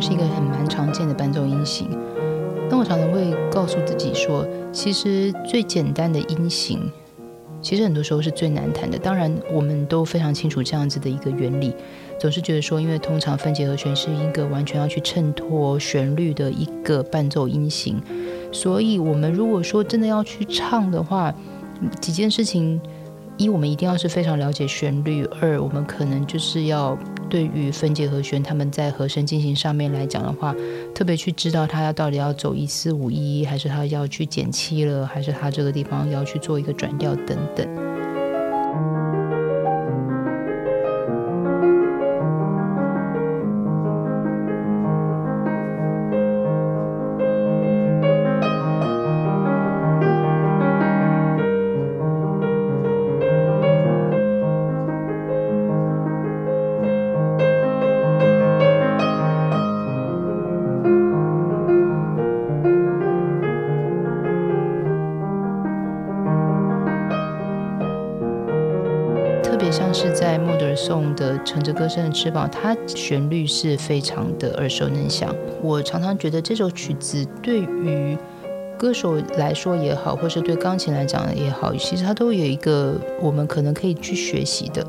是一个很蛮常见的伴奏音型。那我常常会告诉自己说，其实最简单的音型，其实很多时候是最难弹的。当然，我们都非常清楚这样子的一个原理，总是觉得说，因为通常分解和弦是一个完全要去衬托旋律的一个伴奏音型，所以我们如果说真的要去唱的话，几件事情。一，我们一定要是非常了解旋律；二，我们可能就是要对于分解和弦，他们在和声进行上面来讲的话，特别去知道他要到底要走一四五一，还是他要去减七了，还是他这个地方要去做一个转调等等。别像是在莫德尔颂的《乘着歌声的翅膀》，它旋律是非常的耳熟能详。我常常觉得这首曲子对于歌手来说也好，或是对钢琴来讲也好，其实它都有一个我们可能可以去学习的。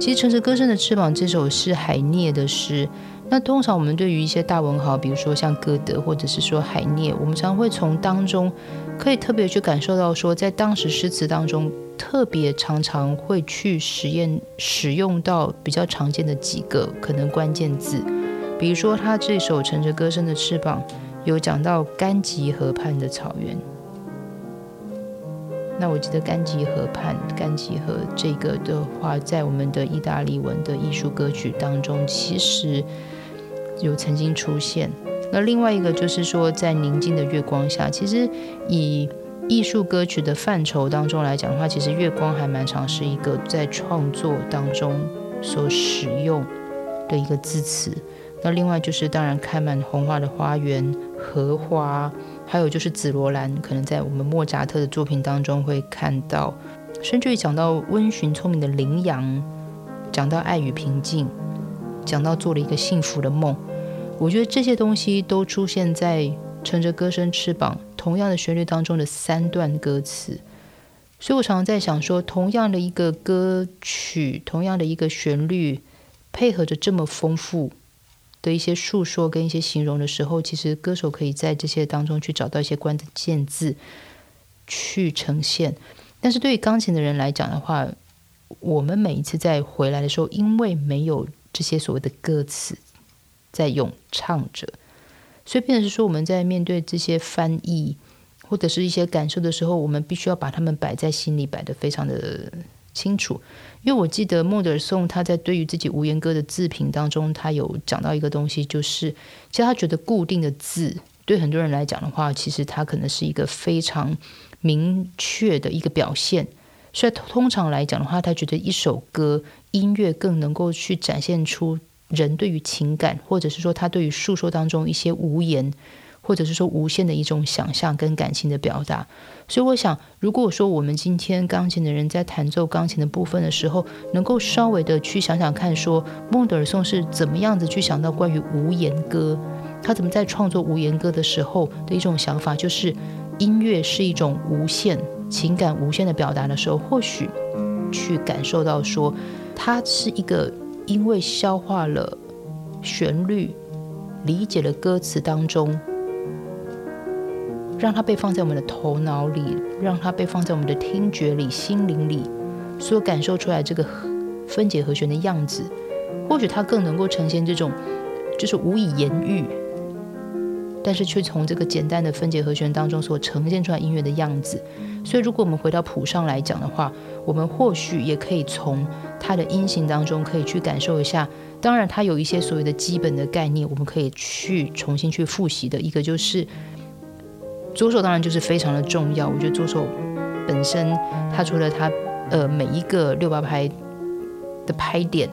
其实《乘着歌声的翅膀》这首是海涅的诗。那通常我们对于一些大文豪，比如说像歌德或者是说海涅，我们常会从当中可以特别去感受到说，在当时诗词当中。特别常常会去实验使用到比较常见的几个可能关键字，比如说他这首《乘着歌声的翅膀》有讲到甘吉河畔的草原。那我记得甘吉河畔、甘吉河这个的话，在我们的意大利文的艺术歌曲当中，其实有曾经出现。那另外一个就是说，在宁静的月光下，其实以艺术歌曲的范畴当中来讲的话，其实月光还蛮常是一个在创作当中所使用的一个字词。那另外就是，当然开满红花的花园、荷花，还有就是紫罗兰，可能在我们莫扎特的作品当中会看到。甚至于讲到温驯聪明的羚羊，讲到爱与平静，讲到做了一个幸福的梦，我觉得这些东西都出现在。乘着歌声翅膀，同样的旋律当中的三段歌词，所以我常常在想说，同样的一个歌曲，同样的一个旋律，配合着这么丰富的一些述说跟一些形容的时候，其实歌手可以在这些当中去找到一些关键字去呈现。但是对于钢琴的人来讲的话，我们每一次在回来的时候，因为没有这些所谓的歌词在咏唱着。所以，变成是说，我们在面对这些翻译或者是一些感受的时候，我们必须要把他们摆在心里，摆得非常的清楚。因为我记得莫德尔颂他在对于自己无言歌的自评当中，他有讲到一个东西，就是其实他觉得固定的字对很多人来讲的话，其实它可能是一个非常明确的一个表现。所以通常来讲的话，他觉得一首歌音乐更能够去展现出。人对于情感，或者是说他对于诉说当中一些无言，或者是说无限的一种想象跟感情的表达。所以我想，如果说我们今天钢琴的人在弹奏钢琴的部分的时候，能够稍微的去想想看，说孟德尔颂是怎么样子去想到关于无言歌，他怎么在创作无言歌的时候的一种想法，就是音乐是一种无限情感、无限的表达的时候，或许去感受到说，它是一个。因为消化了旋律，理解了歌词当中，让它被放在我们的头脑里，让它被放在我们的听觉里、心灵里，所感受出来这个分解和弦的样子，或许它更能够呈现这种就是无以言喻，但是却从这个简单的分解和弦当中所呈现出来音乐的样子。所以，如果我们回到谱上来讲的话，我们或许也可以从它的音型当中可以去感受一下。当然，它有一些所谓的基本的概念，我们可以去重新去复习的。一个就是左手，当然就是非常的重要。我觉得左手本身，它除了它呃每一个六八拍的拍点，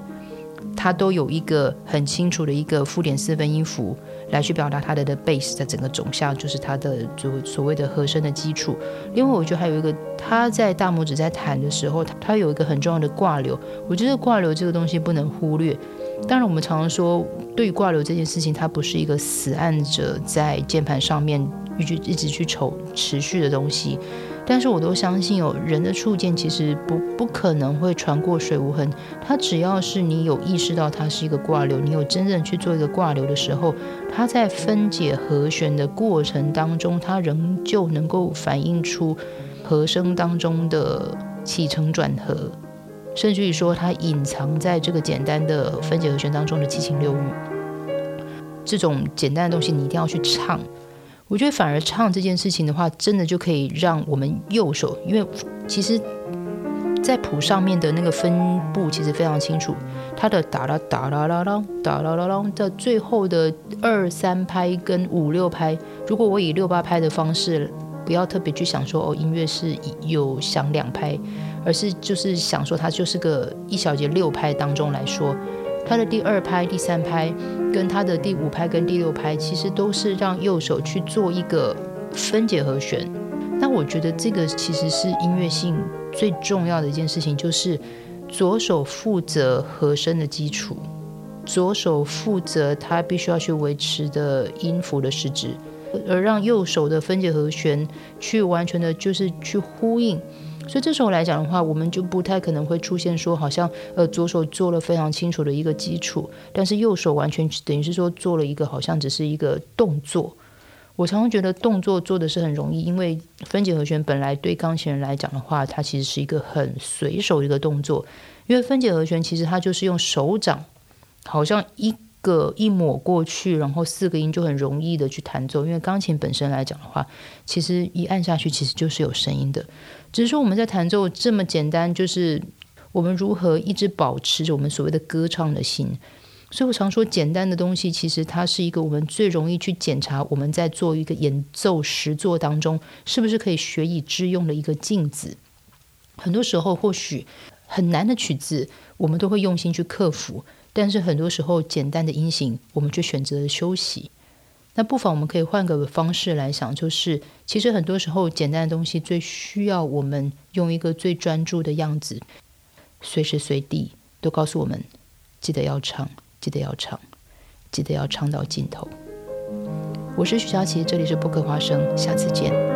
它都有一个很清楚的一个附点四分音符。来去表达它的的 base 在整个总下，就是它的所所谓的和声的基础。另外，我觉得还有一个，它在大拇指在弹的时候，它有一个很重要的挂流。我觉得挂流这个东西不能忽略，当然，我们常常说，对于挂流这件事情，它不是一个死按着在键盘上面一直一直去瞅持续的东西。但是我都相信，有人的触键其实不不可能会穿过水无痕。它只要是你有意识到它是一个挂流，你有真正去做一个挂流的时候，它在分解和弦的过程当中，它仍旧能够反映出和声当中的起承转合，甚至于说它隐藏在这个简单的分解和弦当中的七情六欲。这种简单的东西，你一定要去唱。我觉得反而唱这件事情的话，真的就可以让我们右手，因为其实，在谱上面的那个分布其实非常清楚，它的哒啦哒啦啦啦哒啦啦啦的最后的二三拍跟五六拍，如果我以六八拍的方式，不要特别去想说哦音乐是有响两拍，而是就是想说它就是个一小节六拍当中来说。它的第二拍、第三拍，跟它的第五拍跟第六拍，其实都是让右手去做一个分解和弦。那我觉得这个其实是音乐性最重要的一件事情，就是左手负责和声的基础，左手负责它必须要去维持的音符的实质，而让右手的分解和弦去完全的就是去呼应。所以这时候来讲的话，我们就不太可能会出现说，好像呃左手做了非常清楚的一个基础，但是右手完全等于是说做了一个好像只是一个动作。我常常觉得动作做的是很容易，因为分解和弦本来对钢琴人来讲的话，它其实是一个很随手一个动作，因为分解和弦其实它就是用手掌，好像一个一抹过去，然后四个音就很容易的去弹奏。因为钢琴本身来讲的话，其实一按下去其实就是有声音的。只是说我们在弹奏这么简单，就是我们如何一直保持着我们所谓的歌唱的心。所以我常说，简单的东西其实它是一个我们最容易去检查我们在做一个演奏实作当中是不是可以学以致用的一个镜子。很多时候或许很难的曲子，我们都会用心去克服，但是很多时候简单的音型，我们却选择了休息。那不妨我们可以换个方式来想，就是其实很多时候简单的东西最需要我们用一个最专注的样子，随时随地都告诉我们：记得要唱，记得要唱，记得要唱到尽头。我是徐佳琪，这里是播客花生，下次见。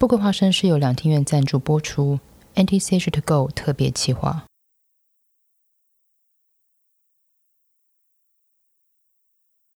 富贵花生是由两厅院赞助播出，NTCH to Go 特别企划。